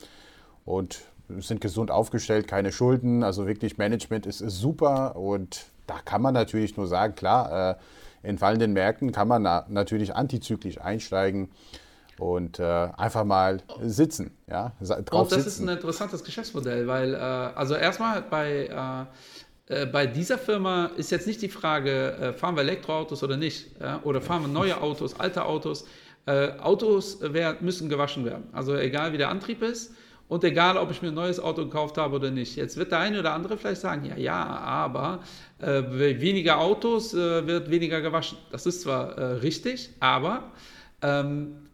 und sind gesund aufgestellt, keine Schulden, also wirklich Management ist, ist super und da kann man natürlich nur sagen, klar, äh, in fallenden Märkten kann man na natürlich antizyklisch einsteigen und äh, einfach mal sitzen. Ja, drauf und das sitzen. ist ein interessantes Geschäftsmodell, weil, äh, also erstmal bei äh, äh, bei dieser Firma ist jetzt nicht die Frage, äh, fahren wir Elektroautos oder nicht, ja? oder fahren wir neue Autos, alte Autos. Äh, Autos werden, müssen gewaschen werden. Also egal wie der Antrieb ist und egal, ob ich mir ein neues Auto gekauft habe oder nicht. Jetzt wird der eine oder andere vielleicht sagen, ja, ja, aber äh, weniger Autos äh, wird weniger gewaschen. Das ist zwar äh, richtig, aber ähm,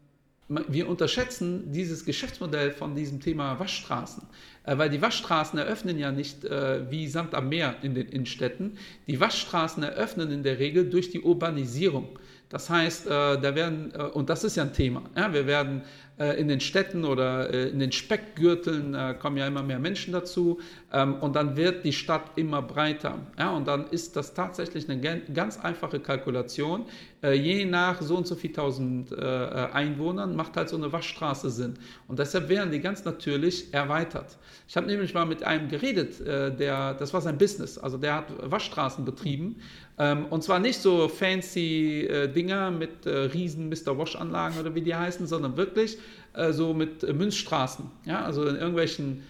wir unterschätzen dieses Geschäftsmodell von diesem Thema Waschstraßen, äh, weil die Waschstraßen eröffnen ja nicht äh, wie Sand am Meer in den Innenstädten. Die Waschstraßen eröffnen in der Regel durch die Urbanisierung. Das heißt, äh, da werden, äh, und das ist ja ein Thema, wir werden äh, in den Städten oder äh, in den Speckgürteln äh, kommen ja immer mehr Menschen dazu ähm, und dann wird die Stadt immer breiter. Und dann ist das tatsächlich eine ganz einfache Kalkulation. Je nach so und so viel tausend Einwohnern macht halt so eine Waschstraße Sinn. Und deshalb werden die ganz natürlich erweitert. Ich habe nämlich mal mit einem geredet, der, das war sein Business, also der hat Waschstraßen betrieben ähm, und zwar nicht so fancy Dinger mit riesen Mr. Wash-Anlagen oder wie die heißen, sondern wirklich äh, so mit äh, Münzstraßen. Ja? Also in irgendwelchen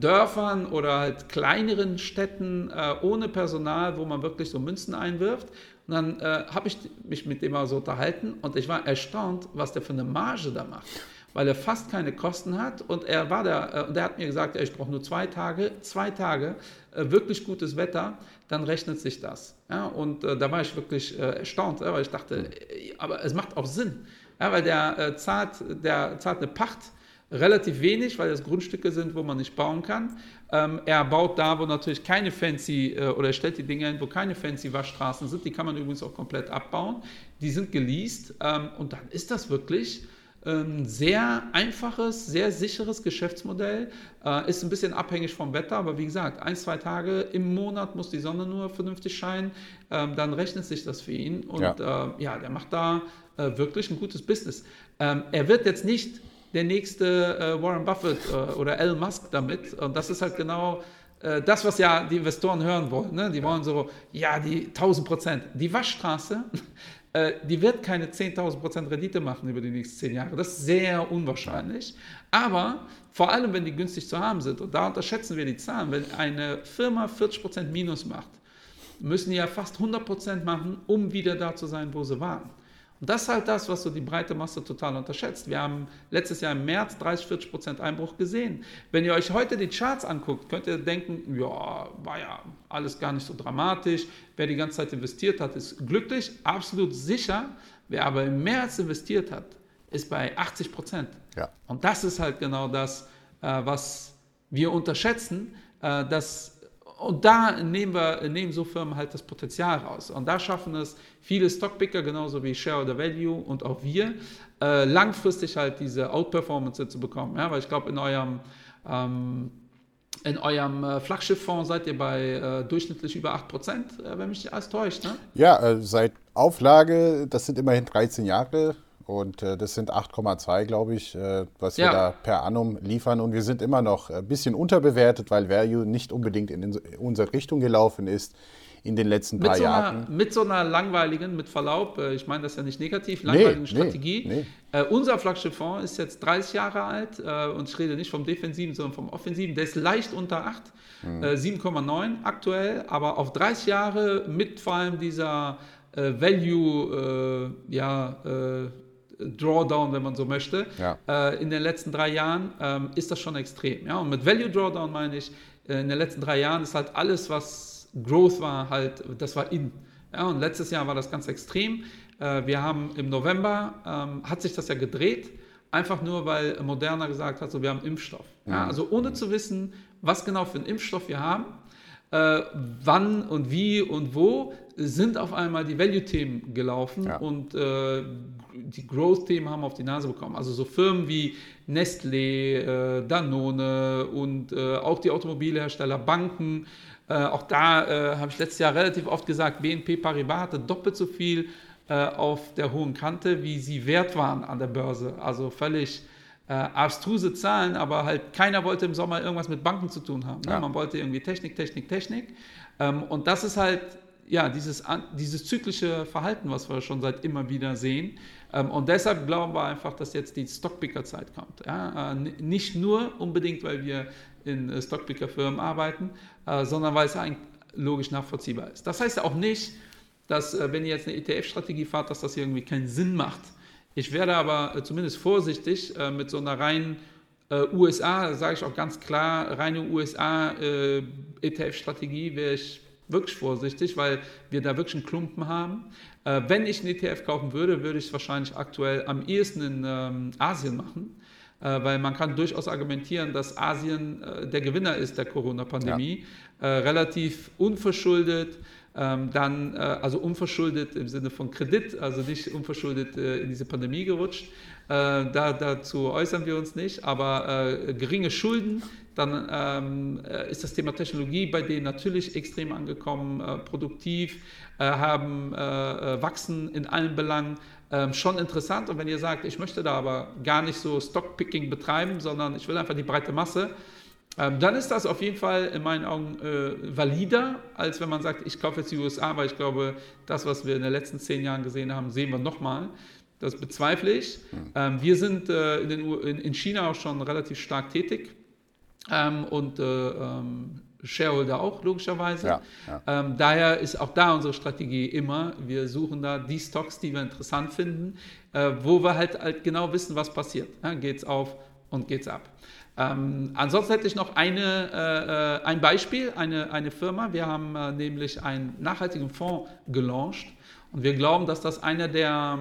Dörfern oder halt kleineren Städten äh, ohne Personal, wo man wirklich so Münzen einwirft. Und dann äh, habe ich mich mit dem mal so unterhalten und ich war erstaunt, was der für eine Marge da macht. Weil er fast keine Kosten hat und er war da, äh, und er hat mir gesagt, ich brauche nur zwei Tage, zwei Tage, äh, wirklich gutes Wetter, dann rechnet sich das. Ja, und da war ich wirklich erstaunt, weil ich dachte, aber es macht auch Sinn. Ja, weil der, äh, zahlt, der zahlt eine Pacht relativ wenig, weil das Grundstücke sind, wo man nicht bauen kann. Ähm, er baut da, wo natürlich keine fancy, äh, oder er stellt die Dinge hin, wo keine fancy Waschstraßen sind. Die kann man übrigens auch komplett abbauen. Die sind geleast ähm, und dann ist das wirklich ähm, sehr einfaches, sehr sicheres Geschäftsmodell. Äh, ist ein bisschen abhängig vom Wetter, aber wie gesagt, ein, zwei Tage im Monat muss die Sonne nur vernünftig scheinen. Ähm, dann rechnet sich das für ihn. Und ja, äh, ja der macht da äh, wirklich ein gutes Business. Ähm, er wird jetzt nicht der nächste äh, Warren Buffett äh, oder Elon Musk damit. Und das ist halt genau äh, das, was ja die Investoren hören wollen. Ne? Die wollen so, ja, die 1000 Prozent. Die Waschstraße, die wird keine 10.000 Prozent Rendite machen über die nächsten zehn Jahre. Das ist sehr unwahrscheinlich. Aber vor allem, wenn die günstig zu haben sind, und da unterschätzen wir die Zahlen, wenn eine Firma 40 Prozent Minus macht, müssen die ja fast 100 Prozent machen, um wieder da zu sein, wo sie waren. Und das ist halt das, was so die breite Masse total unterschätzt. Wir haben letztes Jahr im März 30, 40 Prozent Einbruch gesehen. Wenn ihr euch heute die Charts anguckt, könnt ihr denken, ja, war ja alles gar nicht so dramatisch. Wer die ganze Zeit investiert hat, ist glücklich, absolut sicher. Wer aber im März investiert hat, ist bei 80 Prozent. Ja. Und das ist halt genau das, äh, was wir unterschätzen, äh, dass und da nehmen wir, nehmen so Firmen halt das Potenzial raus. Und da schaffen es viele Stockpicker, genauso wie Shareholder Value und auch wir, äh, langfristig halt diese Outperformance zu bekommen. Ja, weil ich glaube, in eurem, ähm, in eurem äh, Flaggschifffonds seid ihr bei äh, durchschnittlich über 8%, äh, wenn mich nicht alles täuscht. Ne? Ja, äh, seit Auflage, das sind immerhin 13 Jahre, und äh, das sind 8,2, glaube ich, äh, was wir da per annum liefern. Und wir sind immer noch ein bisschen unterbewertet, weil Value nicht unbedingt in unsere Richtung gelaufen ist in den letzten paar mit so Jahren. Einer, mit so einer langweiligen, mit Verlaub, äh, ich meine das ja nicht negativ, langweiligen nee, Strategie. Nee, nee. Äh, unser Flaggschifffonds ist jetzt 30 Jahre alt äh, und ich rede nicht vom Defensiven, sondern vom Offensiven. Der ist leicht unter 8, mhm. 7,9 aktuell, aber auf 30 Jahre mit vor allem dieser äh, Value, ja, Drawdown, wenn man so möchte, ja. äh, in den letzten drei Jahren ähm, ist das schon extrem. Ja? Und mit Value Drawdown meine ich, äh, in den letzten drei Jahren ist halt alles, was Growth war, halt, das war in. Ja? Und letztes Jahr war das ganz extrem. Äh, wir haben im November, ähm, hat sich das ja gedreht, einfach nur, weil Moderna gesagt hat, so, wir haben Impfstoff. Mhm. Ja? Also ohne zu wissen, was genau für einen Impfstoff wir haben, äh, wann und wie und wo sind auf einmal die Value-Themen gelaufen ja. und äh, die Growth-Themen haben auf die Nase bekommen. Also so Firmen wie Nestlé, äh, Danone und äh, auch die Automobilhersteller, Banken. Äh, auch da äh, habe ich letztes Jahr relativ oft gesagt, BNP Paribas hatte doppelt so viel auf der hohen Kante, wie sie wert waren an der Börse. Also völlig äh, abstruse Zahlen, aber halt keiner wollte im Sommer irgendwas mit Banken zu tun haben. Ne? Ja. Man wollte irgendwie Technik, Technik, Technik. Ähm, und das ist halt ja dieses, dieses zyklische Verhalten, was wir schon seit immer wieder sehen. Ähm, und deshalb glauben wir einfach, dass jetzt die Stockpicker-Zeit kommt. Ja? Äh, nicht nur unbedingt, weil wir in äh, Stockpicker-Firmen arbeiten, äh, sondern weil es ein logisch nachvollziehbar ist. Das heißt auch nicht, dass wenn ihr jetzt eine ETF-Strategie fahrt, dass das irgendwie keinen Sinn macht. Ich werde aber zumindest vorsichtig mit so einer reinen USA, sage ich auch ganz klar, reine USA-ETF-Strategie wäre ich wirklich vorsichtig, weil wir da wirklich einen Klumpen haben. wenn ich einen ETF kaufen würde, würde ich es wahrscheinlich aktuell am ehesten in ähm, Asien machen weil man kann durchaus argumentieren, dass Asien der Gewinner ist der Corona-Pandemie, ja. relativ unverschuldet, ähm, dann äh, also unverschuldet im Sinne von Kredit, also nicht unverschuldet äh, in diese Pandemie gerutscht. Äh, da, dazu äußern wir uns nicht, aber äh, geringe Schulden, dann ähm, äh, ist das Thema Technologie bei denen natürlich extrem angekommen, äh, produktiv, haben wachsen in allen Belangen. Ähm, schon interessant und wenn ihr sagt, ich möchte da aber gar nicht so Stockpicking betreiben, sondern ich will einfach die breite Masse, ähm, dann ist das auf jeden Fall in meinen Augen äh, valider, als wenn man sagt, ich kaufe jetzt die USA, weil ich glaube, das, was wir in den letzten zehn Jahren gesehen haben, sehen wir nochmal. Das bezweifle ich. Ähm, wir sind äh, in, in, in, China auch schon relativ stark tätig ähm, und äh, ähm, Shareholder auch, logischerweise. Ja, ja. Ähm, daher ist auch da unsere Strategie immer, wir suchen da die Stocks, die wir interessant finden, äh, wo wir halt, halt genau wissen, was passiert. Ja, es auf und geht es ab. Ähm, ansonsten hätte ich noch eine, äh, äh, ein Beispiel, eine, eine Firma. Wir haben äh, nämlich einen nachhaltigen Fonds gelauncht und wir glauben, dass das einer der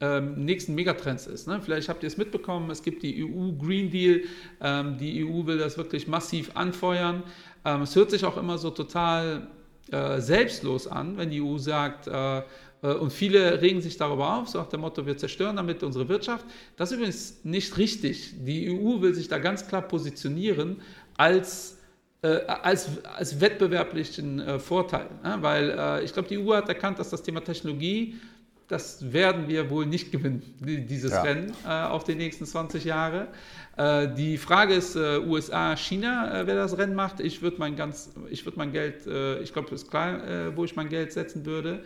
ähm, nächsten Megatrends ist. Ne? Vielleicht habt ihr es mitbekommen, es gibt die EU Green Deal, ähm, die EU will das wirklich massiv anfeuern. Ähm, es hört sich auch immer so total äh, selbstlos an, wenn die EU sagt, äh, äh, und viele regen sich darüber auf, so nach dem Motto, wir zerstören damit unsere Wirtschaft. Das ist übrigens nicht richtig. Die EU will sich da ganz klar positionieren als, äh, als, als wettbewerblichen äh, Vorteil. Ne? Weil äh, ich glaube, die EU hat erkannt, dass das Thema Technologie, das werden wir wohl nicht gewinnen, dieses ja. Rennen äh, auf die nächsten 20 Jahre. Äh, die Frage ist, USA, China, wer das Rennen macht. Ich würde mein, würd mein Geld, ich glaube, es ist klar, wo ich mein Geld setzen würde.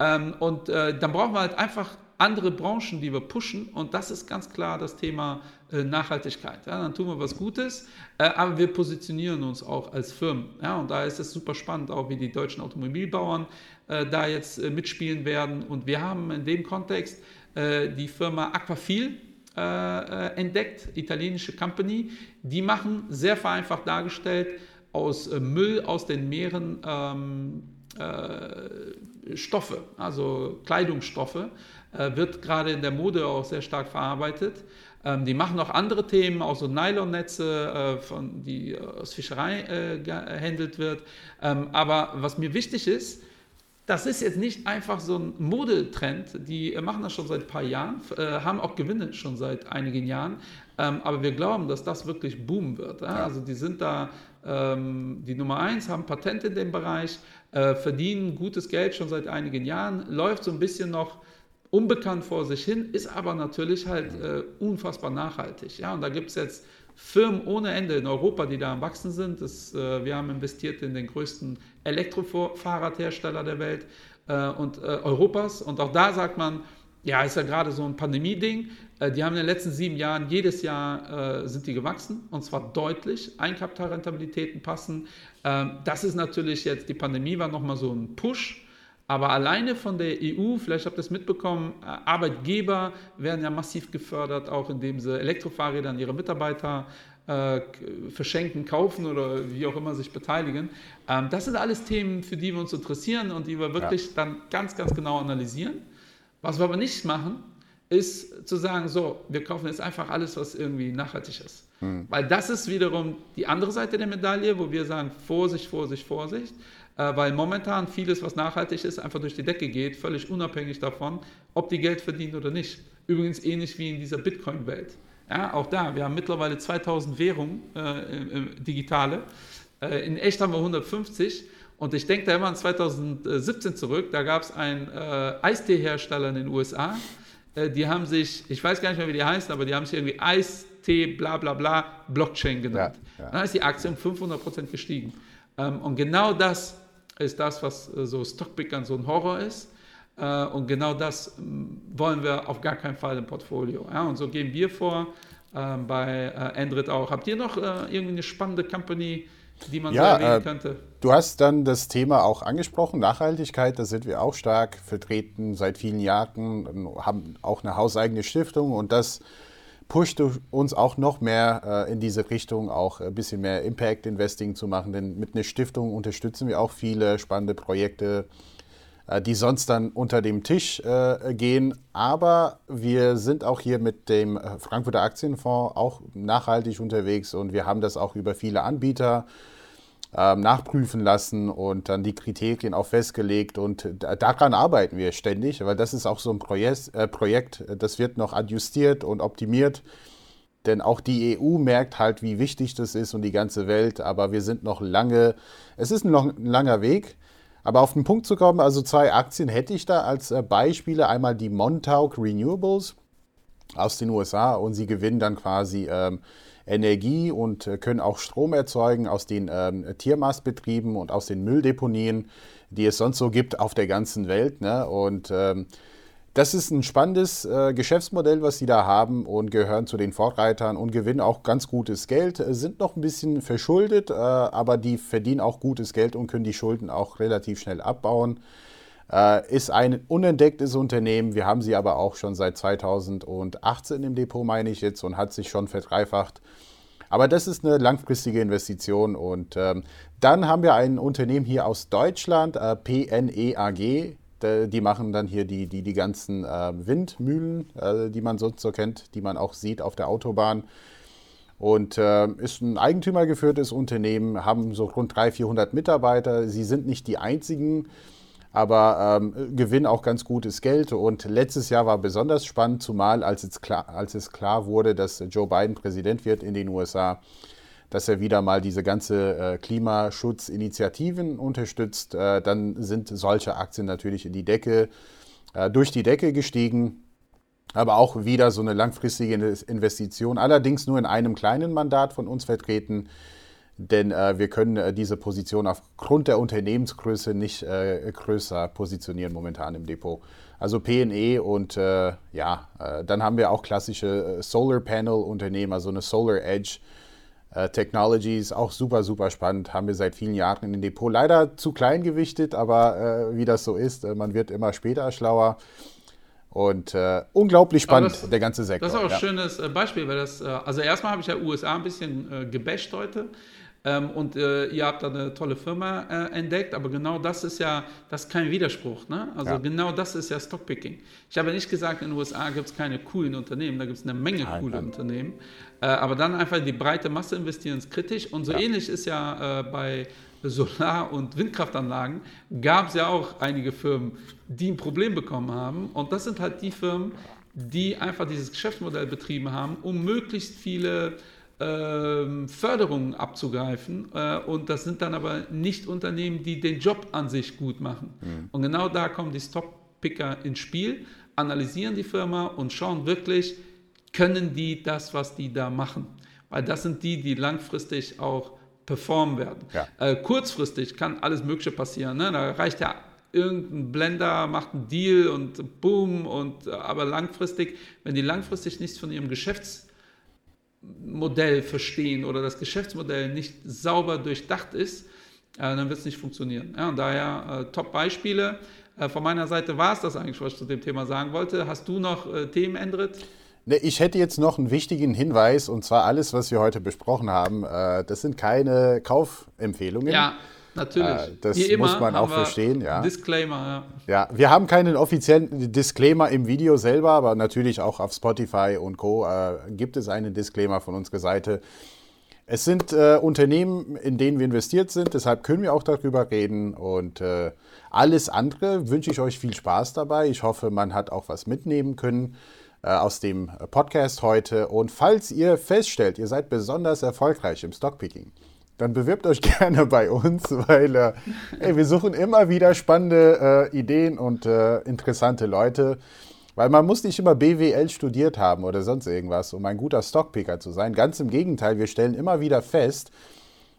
Ähm, und äh, dann brauchen wir halt einfach andere Branchen, die wir pushen. Und das ist ganz klar das Thema äh, Nachhaltigkeit. Ja, dann tun wir was Gutes, äh, aber wir positionieren uns auch als Firmen. Ja, und da ist es super spannend, auch wie die deutschen Automobilbauern äh, da jetzt äh, mitspielen werden. Und wir haben in dem Kontext äh, die Firma Aquafil entdeckt, italienische Company. Die machen, sehr vereinfacht dargestellt, aus Müll aus den Meeren ähm, Stoffe, also Kleidungsstoffe, äh, wird gerade in der Mode auch sehr stark verarbeitet. Ähm, die machen auch andere Themen, auch so Nylonnetze, äh, von, die aus Fischerei äh, gehandelt wird. Ähm, aber was mir wichtig ist, das ist jetzt nicht einfach so ein Modetrend. Die machen das schon seit ein paar Jahren, haben auch Gewinne schon seit einigen Jahren. Ähm, aber wir glauben, dass das wirklich boomen wird. Also die sind da die Nummer eins, haben Patente in dem Bereich, äh, verdienen gutes Geld schon seit einigen Jahren, läuft so ein bisschen noch unbekannt vor sich hin, ist aber natürlich halt äh, unfassbar nachhaltig. Ja? Und da gibt es jetzt Firmen ohne Ende in Europa, die da am Wachsen sind. Das, äh, wir haben investiert in den größten Elektrofahrradhersteller der Welt äh, und äh, Europas. Und auch da sagt man, ja, ist ja gerade so ein Pandemie-Ding. Äh, die haben in den letzten sieben Jahren jedes Jahr äh, sind die gewachsen und zwar deutlich. Eigenkapitalrentabilitäten passen. Ähm, das ist natürlich jetzt, die Pandemie war nochmal so ein Push. Aber alleine von der EU, vielleicht habt ihr es mitbekommen, äh, Arbeitgeber werden ja massiv gefördert, auch indem sie Elektrofahrräder an ihre Mitarbeiter äh, verschenken, kaufen oder wie auch immer sich beteiligen. Ähm, das sind alles Themen, für die wir uns interessieren und die wir wirklich ja. dann ganz, ganz genau analysieren. Was wir aber nicht machen, ist zu sagen, so, wir kaufen jetzt einfach alles, was irgendwie nachhaltig ist. Hm. Weil das ist wiederum die andere Seite der Medaille, wo wir sagen, Vorsicht, Vorsicht, Vorsicht. Äh, weil momentan vieles, was nachhaltig ist, einfach durch die Decke geht, völlig unabhängig davon, ob die Geld verdienen oder nicht. Übrigens ähnlich wie in dieser Bitcoin-Welt. Ja, auch da, wir haben mittlerweile 2000 Währungen, äh, digitale. Äh, in echt haben wir 150. Und ich denke da immer an 2017 zurück, da gab es einen äh, Eisteehersteller in den USA, äh, die haben sich, ich weiß gar nicht mehr, wie die heißen, aber die haben sich irgendwie Eistee, bla bla bla, Blockchain genannt. Ja, ja. Dann ist die Aktie um 500% gestiegen. Ähm, und genau das ist das, was äh, so Stockpickern so ein Horror ist. Äh, und genau das ähm, wollen wir auf gar keinen Fall im Portfolio. Ja? Und so gehen wir vor. äh, bei äh, Android auch. Habt ihr noch äh, irgendwie eine spannende Company, die man Ja, so erwähnen äh, könnte? Du hast dann das Thema auch angesprochen, Nachhaltigkeit, da sind wir auch stark vertreten seit vielen Jahren, haben auch eine hauseigene Stiftung und das pusht uns auch noch mehr äh, in diese Richtung, auch ein bisschen mehr Impact Investing zu machen, denn mit einer Stiftung unterstützen wir auch viele spannende Projekte, äh, die sonst dann unter dem Tisch äh, gehen. Aber wir sind auch hier mit dem äh, Frankfurter Aktienfonds auch nachhaltig unterwegs und wir haben das auch über viele Anbieter nachprüfen lassen und dann die Kriterien auch festgelegt. Und da- daran arbeiten wir ständig, weil das ist auch so ein Projekt, äh, Projekt das wird noch adjustiert und optimiert. Denn auch die EU merkt halt, wie wichtig das ist und die ganze Welt. Aber wir sind noch lange, es ist noch ein langer Weg. Aber auf den Punkt zu kommen, also zwei Aktien hätte ich da als äh, Beispiele. Einmal die Montauk Renewables aus den USA und sie gewinnen dann quasi ähm, Energie und äh, können auch Strom erzeugen aus den ähm, Tiermastbetrieben und aus den Mülldeponien, die es sonst so gibt auf der ganzen Welt. Ne? Und ähm, das ist ein spannendes äh, Geschäftsmodell, was sie da haben und gehören zu den Vorreitern und gewinnen auch ganz gutes Geld, äh, sind noch ein bisschen verschuldet, äh, aber die verdienen auch gutes Geld und können die Schulden auch relativ schnell abbauen. Äh, ist ein unentdecktes Unternehmen. Wir haben sie aber auch schon seit 2018 im Depot, meine ich jetzt, und hat sich schon verdreifacht. Aber das ist eine langfristige Investition. Und ähm, dann haben wir ein Unternehmen hier aus Deutschland, äh, PNE Die machen dann hier die, die, die ganzen äh, Windmühlen, äh, die man sonst so kennt, die man auch sieht auf der Autobahn. Und äh, ist ein eigentümergeführtes Unternehmen, haben so rund 300, 400 Mitarbeiter. Sie sind nicht die einzigen, aber ähm, gewinnen auch ganz gutes Geld. Und letztes Jahr war besonders spannend, zumal als es klar, als es klar wurde, dass Joe Biden Präsident wird in den USA, dass er wieder mal diese ganze äh, Klimaschutzinitiativen unterstützt. Äh, dann sind solche Aktien natürlich in die Decke, äh, durch die Decke gestiegen. Aber auch wieder so eine langfristige Investition, allerdings nur in einem kleinen Mandat von uns vertreten, denn äh, wir können äh, diese Position aufgrund der Unternehmensgröße nicht äh, größer positionieren momentan im Depot. Also PNE und äh, ja, äh, dann haben wir auch klassische äh, Solar Panel Unternehmen, also eine Solar Edge Technologies, auch super, super spannend, haben wir seit vielen Jahren in dem Depot. Leider zu klein gewichtet, aber wie das so ist, man wird immer später schlauer. Und äh, unglaublich spannend, das- der ganze Sektor. Das ist auch ein ja. schönes Beispiel, weil das, also erstmal habe ich ja USA ein bisschen äh, gebasht heute. Ähm, und äh, ihr habt da eine tolle Firma äh, entdeckt, aber genau das ist ja, das ist kein Widerspruch. Ne? Also Ja. genau das ist ja Stockpicking. Ich habe nicht gesagt, in den USA gibt es keine coolen Unternehmen, da gibt es eine Menge Nein, coole nein. Unternehmen. Äh, aber dann einfach die breite Masse investieren ist kritisch. Und so Ja. ähnlich ist ja äh, bei Solar- und Windkraftanlagen, gab es ja auch einige Firmen, die ein Problem bekommen haben. Und das sind halt die Firmen, die einfach dieses Geschäftsmodell betrieben haben, um möglichst viele ähm, Förderungen abzugreifen. Äh, und das sind dann aber nicht Unternehmen, die den Job an sich gut machen. Und genau da kommen die Stockpicker ins Spiel, analysieren die Firma und schauen wirklich, können die das, was die da machen? Weil das sind die, die langfristig auch performen werden. Ja. Äh, kurzfristig kann alles Mögliche passieren. Ne? Da reicht ja irgendein Blender, macht einen Deal und boom. Und, äh, aber langfristig, wenn die langfristig nichts von ihrem Geschäftsmodell verstehen oder das Geschäftsmodell nicht sauber durchdacht ist, äh, dann wird es nicht funktionieren. Ja, und daher äh, Top-Beispiele. Äh, von meiner Seite war es das eigentlich, was ich zu dem Thema sagen wollte. Hast du noch äh, Themen, Endrit? Ne, Ich hätte jetzt noch einen wichtigen Hinweis, und zwar alles, was wir heute besprochen haben, äh, das sind keine Kaufempfehlungen. Ja, natürlich. Äh, das muss man auch verstehen, ja. Disclaimer, ja. Ja, wir haben keinen offiziellen Disclaimer im Video selber, aber natürlich auch auf Spotify und Co. Äh, gibt es einen Disclaimer von unserer Seite. Es sind äh, Unternehmen, in denen wir investiert sind, deshalb können wir auch darüber reden. Und äh, alles andere wünsche ich euch viel Spaß dabei. Ich hoffe, man hat auch was mitnehmen können äh, aus dem Podcast heute. Und falls ihr feststellt, ihr seid besonders erfolgreich im Stockpicking, dann bewirbt euch (laughs) gerne bei uns, weil äh, ey, wir suchen immer wieder spannende äh, Ideen und äh, interessante Leute. Weil man muss nicht immer BWL studiert haben oder sonst irgendwas, um ein guter Stockpicker zu sein. Ganz im Gegenteil, wir stellen immer wieder fest,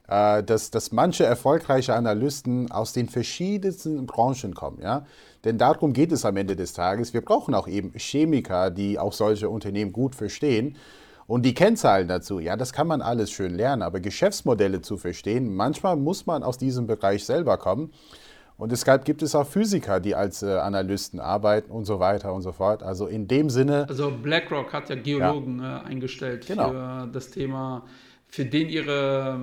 äh, dass, dass manche erfolgreiche Analysten aus den verschiedensten Branchen kommen. Ja? Denn darum geht es am Ende des Tages. Wir brauchen auch eben Chemiker, die auch solche Unternehmen gut verstehen. Und die Kennzahlen dazu, ja, das kann man alles schön lernen, aber Geschäftsmodelle zu verstehen, manchmal muss man aus diesem Bereich selber kommen. Und deshalb gibt es auch Physiker, die als äh, Analysten arbeiten und so weiter und so fort. Also in dem Sinne. Also BlackRock hat ja Geologen ja. Äh, eingestellt genau. für das Thema, für den ihre,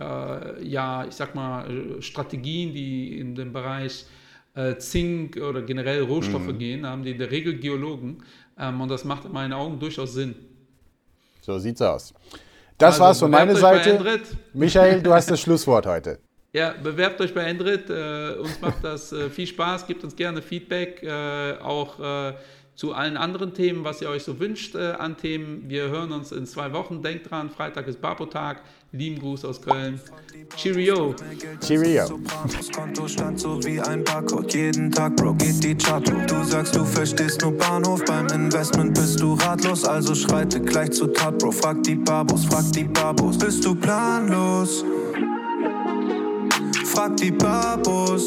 äh, ja, ich sag mal, Strategien, die in dem Bereich äh, Zink oder generell Rohstoffe mhm. gehen, haben die in der Regel Geologen. Ähm, und das macht in meinen Augen durchaus Sinn. So sieht's aus. Das also, war's von meiner Seite. Michael, du hast das Schlusswort heute. (laughs) Ja, bewerbt euch bei Endrit. Äh, uns macht das äh, viel Spaß. Gebt uns gerne Feedback, äh, auch äh, zu allen anderen Themen, was ihr euch so wünscht äh, an Themen. Wir hören uns in zwei Wochen. Denkt dran, Freitag ist Babo-Tag. Lieben Gruß aus Köln. Cheerio. Cheerio. Konto stand so wie ein Barcode. Jeden Tag, Bro, geht die Chart hoch. Du sagst, du verstehst nur Bahnhof. Beim Investment bist du ratlos, also schreite gleich zur Tat, Bro. Frag die Babos, frag die Babos. Bist du planlos? Frag die Babos.